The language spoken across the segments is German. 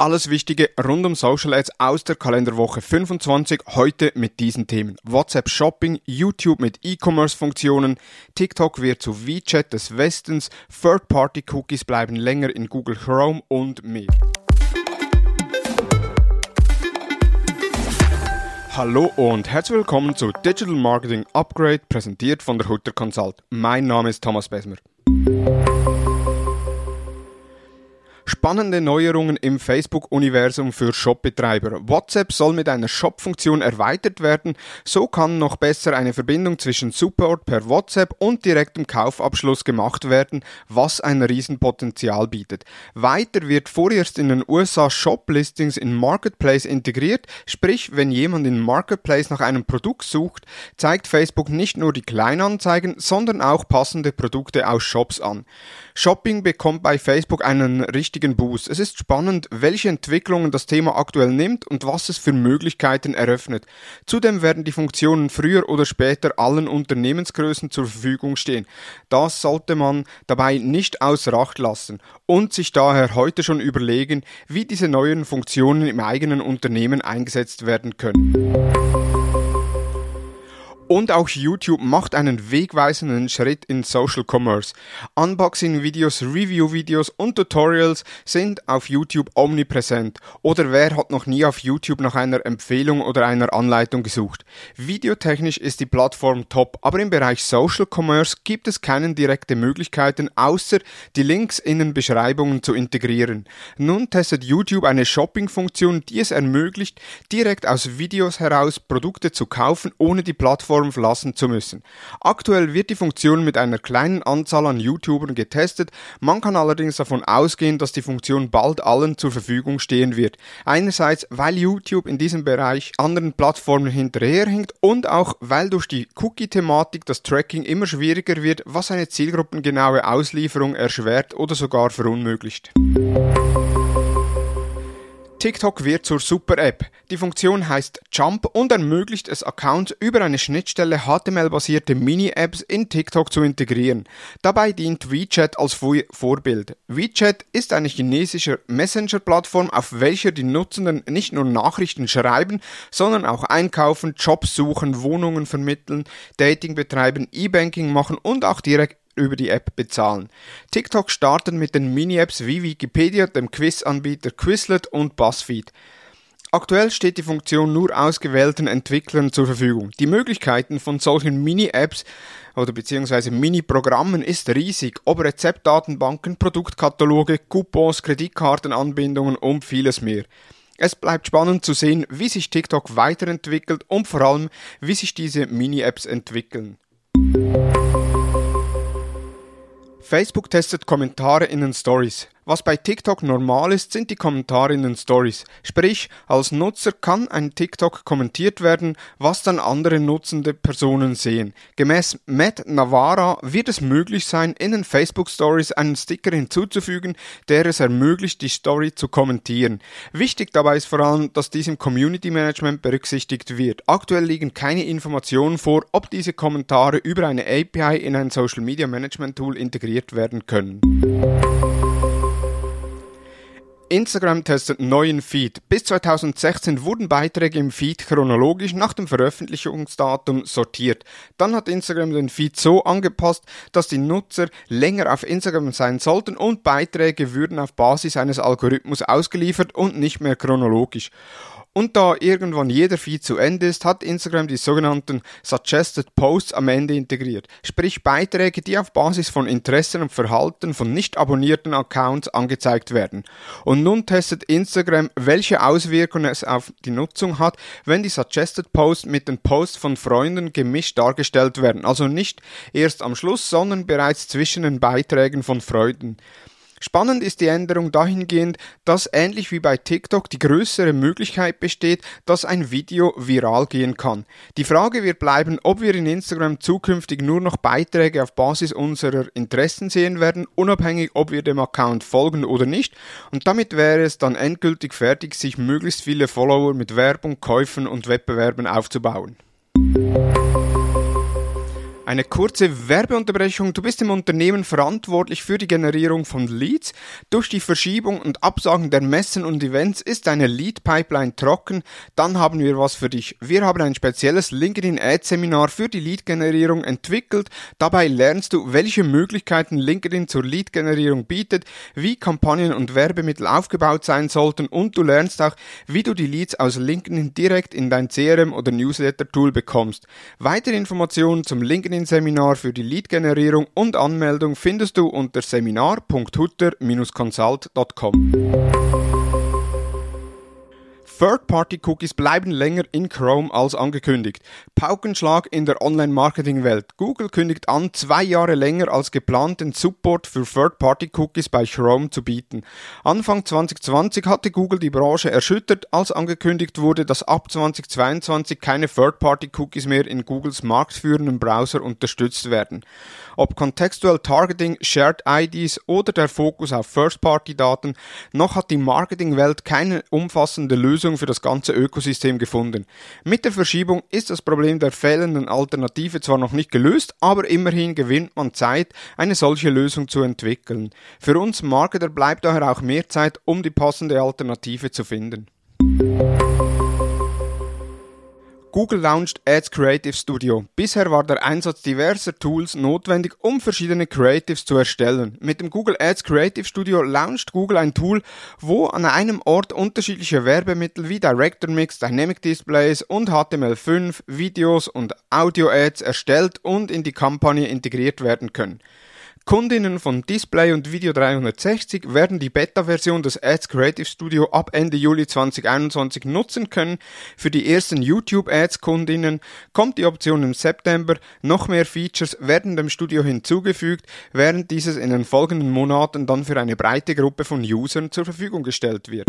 Alles Wichtige rund um Social Ads aus der Kalenderwoche 25. Heute mit diesen Themen. WhatsApp Shopping, YouTube mit E-Commerce-Funktionen, TikTok wird zu WeChat des Westens, Third-Party-Cookies bleiben länger in Google Chrome und mehr. Hallo und herzlich willkommen zu Digital Marketing Upgrade, präsentiert von der Hutter Consult. Mein Name ist Thomas Besmer. Spannende Neuerungen im Facebook-Universum für Shopbetreiber. WhatsApp soll mit einer Shop-Funktion erweitert werden. So kann noch besser eine Verbindung zwischen Support per WhatsApp und direktem Kaufabschluss gemacht werden, was ein Riesenpotenzial bietet. Weiter wird vorerst in den USA Shop-Listings in Marketplace integriert, sprich, wenn jemand in Marketplace nach einem Produkt sucht, zeigt Facebook nicht nur die Kleinanzeigen, sondern auch passende Produkte aus Shops an. Shopping bekommt bei Facebook einen richtigen Boost. Es ist spannend, welche Entwicklungen das Thema aktuell nimmt und was es für Möglichkeiten eröffnet. Zudem werden die Funktionen früher oder später allen Unternehmensgrößen zur Verfügung stehen. Das sollte man dabei nicht außer Acht lassen und sich daher heute schon überlegen, wie diese neuen Funktionen im eigenen Unternehmen eingesetzt werden können. Und auch YouTube macht einen wegweisenden Schritt in Social Commerce. Unboxing-Videos, Review-Videos und Tutorials sind auf YouTube omnipräsent. Oder wer hat noch nie auf YouTube nach einer Empfehlung oder einer Anleitung gesucht? Videotechnisch ist die Plattform top, aber im Bereich Social Commerce gibt es keine direkte Möglichkeiten, außer die Links in den Beschreibungen zu integrieren. Nun testet YouTube eine Shopping-Funktion, die es ermöglicht, direkt aus Videos heraus Produkte zu kaufen, ohne die Plattform Plattform verlassen zu müssen. Aktuell wird die Funktion mit einer kleinen Anzahl an YouTubern getestet, man kann allerdings davon ausgehen, dass die Funktion bald allen zur Verfügung stehen wird. Einerseits, weil YouTube in diesem Bereich anderen Plattformen hinterherhinkt und auch, weil durch die Cookie-Thematik das Tracking immer schwieriger wird, was eine zielgruppengenaue Auslieferung erschwert oder sogar verunmöglicht. TikTok wird zur Super-App. Die Funktion heißt Jump und ermöglicht es Accounts über eine Schnittstelle HTML-basierte Mini-Apps in TikTok zu integrieren. Dabei dient WeChat als Vorbild. WeChat ist eine chinesische Messenger-Plattform, auf welcher die Nutzenden nicht nur Nachrichten schreiben, sondern auch einkaufen, Jobs suchen, Wohnungen vermitteln, Dating betreiben, E-Banking machen und auch direkt über die App bezahlen. TikTok startet mit den Mini-Apps wie Wikipedia, dem Quiz-Anbieter Quizlet und BuzzFeed. Aktuell steht die Funktion nur ausgewählten Entwicklern zur Verfügung. Die Möglichkeiten von solchen Mini-Apps oder beziehungsweise Mini-Programmen ist riesig, ob Rezeptdatenbanken, Produktkataloge, Coupons, Kreditkartenanbindungen und vieles mehr. Es bleibt spannend zu sehen, wie sich TikTok weiterentwickelt und vor allem, wie sich diese Mini-Apps entwickeln. Facebook testet Kommentare in den Stories. Was bei TikTok normal ist, sind die Kommentare in den Stories. Sprich, als Nutzer kann ein TikTok kommentiert werden, was dann andere nutzende Personen sehen. Gemäß Matt Navarra wird es möglich sein, in den Facebook Stories einen Sticker hinzuzufügen, der es ermöglicht, die Story zu kommentieren. Wichtig dabei ist vor allem, dass dies im Community Management berücksichtigt wird. Aktuell liegen keine Informationen vor, ob diese Kommentare über eine API in ein Social Media Management Tool integriert werden können. Instagram testet neuen Feed. Bis 2016 wurden Beiträge im Feed chronologisch nach dem Veröffentlichungsdatum sortiert. Dann hat Instagram den Feed so angepasst, dass die Nutzer länger auf Instagram sein sollten und Beiträge würden auf Basis eines Algorithmus ausgeliefert und nicht mehr chronologisch. Und da irgendwann jeder Feed zu Ende ist, hat Instagram die sogenannten Suggested Posts am Ende integriert, sprich Beiträge, die auf Basis von Interessen und Verhalten von nicht abonnierten Accounts angezeigt werden. Und nun testet Instagram, welche Auswirkungen es auf die Nutzung hat, wenn die Suggested Posts mit den Posts von Freunden gemischt dargestellt werden, also nicht erst am Schluss, sondern bereits zwischen den Beiträgen von Freunden. Spannend ist die Änderung dahingehend, dass ähnlich wie bei TikTok die größere Möglichkeit besteht, dass ein Video viral gehen kann. Die Frage wird bleiben, ob wir in Instagram zukünftig nur noch Beiträge auf Basis unserer Interessen sehen werden, unabhängig ob wir dem Account folgen oder nicht. Und damit wäre es dann endgültig fertig, sich möglichst viele Follower mit Werbung, Käufen und Wettbewerben aufzubauen. Eine kurze Werbeunterbrechung. Du bist im Unternehmen verantwortlich für die Generierung von Leads. Durch die Verschiebung und Absagen der Messen und Events ist deine Lead-Pipeline trocken. Dann haben wir was für dich. Wir haben ein spezielles LinkedIn Ads Seminar für die Lead-Generierung entwickelt. Dabei lernst du, welche Möglichkeiten LinkedIn zur Lead-Generierung bietet, wie Kampagnen und Werbemittel aufgebaut sein sollten und du lernst auch, wie du die Leads aus LinkedIn direkt in dein CRM oder Newsletter-Tool bekommst. Weitere Informationen zum LinkedIn LinkedIn-Seminar für die Lead-Generierung und Anmeldung findest du unter seminar.hutter-consult.com. Third-Party-Cookies bleiben länger in Chrome als angekündigt. Paukenschlag in der Online-Marketing-Welt. Google kündigt an, zwei Jahre länger als geplant den Support für Third-Party-Cookies bei Chrome zu bieten. Anfang 2020 hatte Google die Branche erschüttert, als angekündigt wurde, dass ab 2022 keine Third-Party-Cookies mehr in Googles marktführenden Browser unterstützt werden. Ob Contextual Targeting, Shared IDs oder der Fokus auf First-Party-Daten, noch hat die Marketing-Welt keine umfassende Lösung Lösung für das ganze Ökosystem gefunden. Mit der Verschiebung ist das Problem der fehlenden Alternative zwar noch nicht gelöst, aber immerhin gewinnt man Zeit, eine solche Lösung zu entwickeln. Für uns Marketer bleibt daher auch mehr Zeit, um die passende Alternative zu finden. Google launched Ads Creative Studio. Bisher war der Einsatz diverser Tools notwendig, um verschiedene Creatives zu erstellen. Mit dem Google Ads Creative Studio launcht Google ein Tool, wo an einem Ort unterschiedliche Werbemittel wie Director Mix, Dynamic Displays und HTML5, Videos und Audio Ads erstellt und in die Kampagne integriert werden können. Kundinnen von Display und Video 360 werden die Beta-Version des Ads Creative Studio ab Ende Juli 2021 nutzen können. Für die ersten YouTube-Ads-Kundinnen kommt die Option im September. Noch mehr Features werden dem Studio hinzugefügt, während dieses in den folgenden Monaten dann für eine breite Gruppe von Usern zur Verfügung gestellt wird.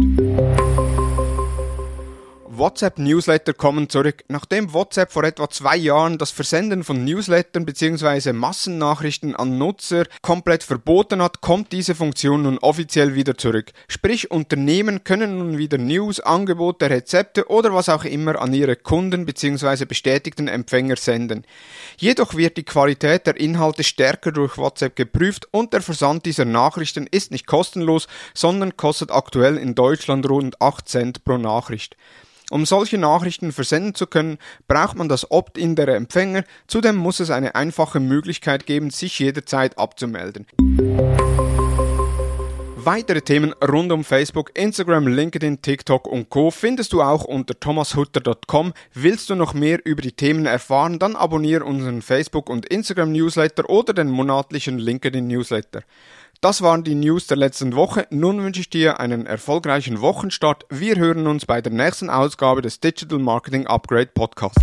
WhatsApp-Newsletter kommen zurück. Nachdem WhatsApp vor etwa zwei Jahren das Versenden von Newslettern bzw. Massennachrichten an Nutzer komplett verboten hat, kommt diese Funktion nun offiziell wieder zurück. Sprich, Unternehmen können nun wieder News, Angebote, Rezepte oder was auch immer an ihre Kunden bzw. bestätigten Empfänger senden. Jedoch wird die Qualität der Inhalte stärker durch WhatsApp geprüft und der Versand dieser Nachrichten ist nicht kostenlos, sondern kostet aktuell in Deutschland rund 8 Cent pro Nachricht. Um solche Nachrichten versenden zu können, braucht man das Opt-in der Empfänger, zudem muss es eine einfache Möglichkeit geben, sich jederzeit abzumelden. Weitere Themen rund um Facebook, Instagram, LinkedIn, TikTok und Co. findest du auch unter thomashutter.com. Willst du noch mehr über die Themen erfahren, dann abonniere unseren Facebook- und Instagram-Newsletter oder den monatlichen LinkedIn-Newsletter. Das waren die News der letzten Woche. Nun wünsche ich dir einen erfolgreichen Wochenstart. Wir hören uns bei der nächsten Ausgabe des Digital Marketing Upgrade Podcasts.